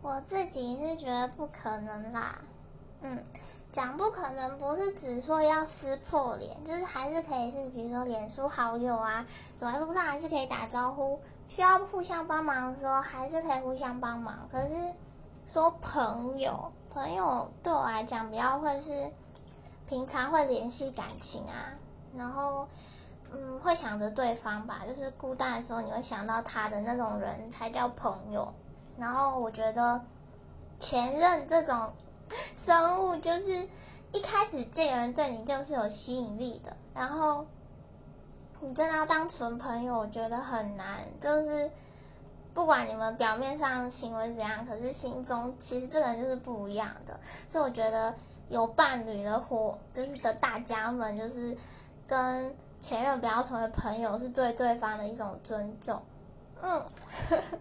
我自己是觉得不可能啦。嗯，讲不可能不是只说要撕破脸，就是还是可以是，比如说脸书好友啊，走在路上还是可以打招呼，需要互相帮忙的时候还是可以互相帮忙。可是说朋友，朋友对我来讲比较会是平常会联系感情啊，然后嗯会想着对方吧，就是孤单的时候你会想到他的那种人才叫朋友。然后我觉得前任这种。生物就是一开始这个人对你就是有吸引力的，然后你真的要当纯朋友，我觉得很难。就是不管你们表面上行为怎样，可是心中其实这个人就是不一样的。所以我觉得有伴侣的伙，就是的大家们，就是跟前任不要成为朋友，是对对方的一种尊重。嗯。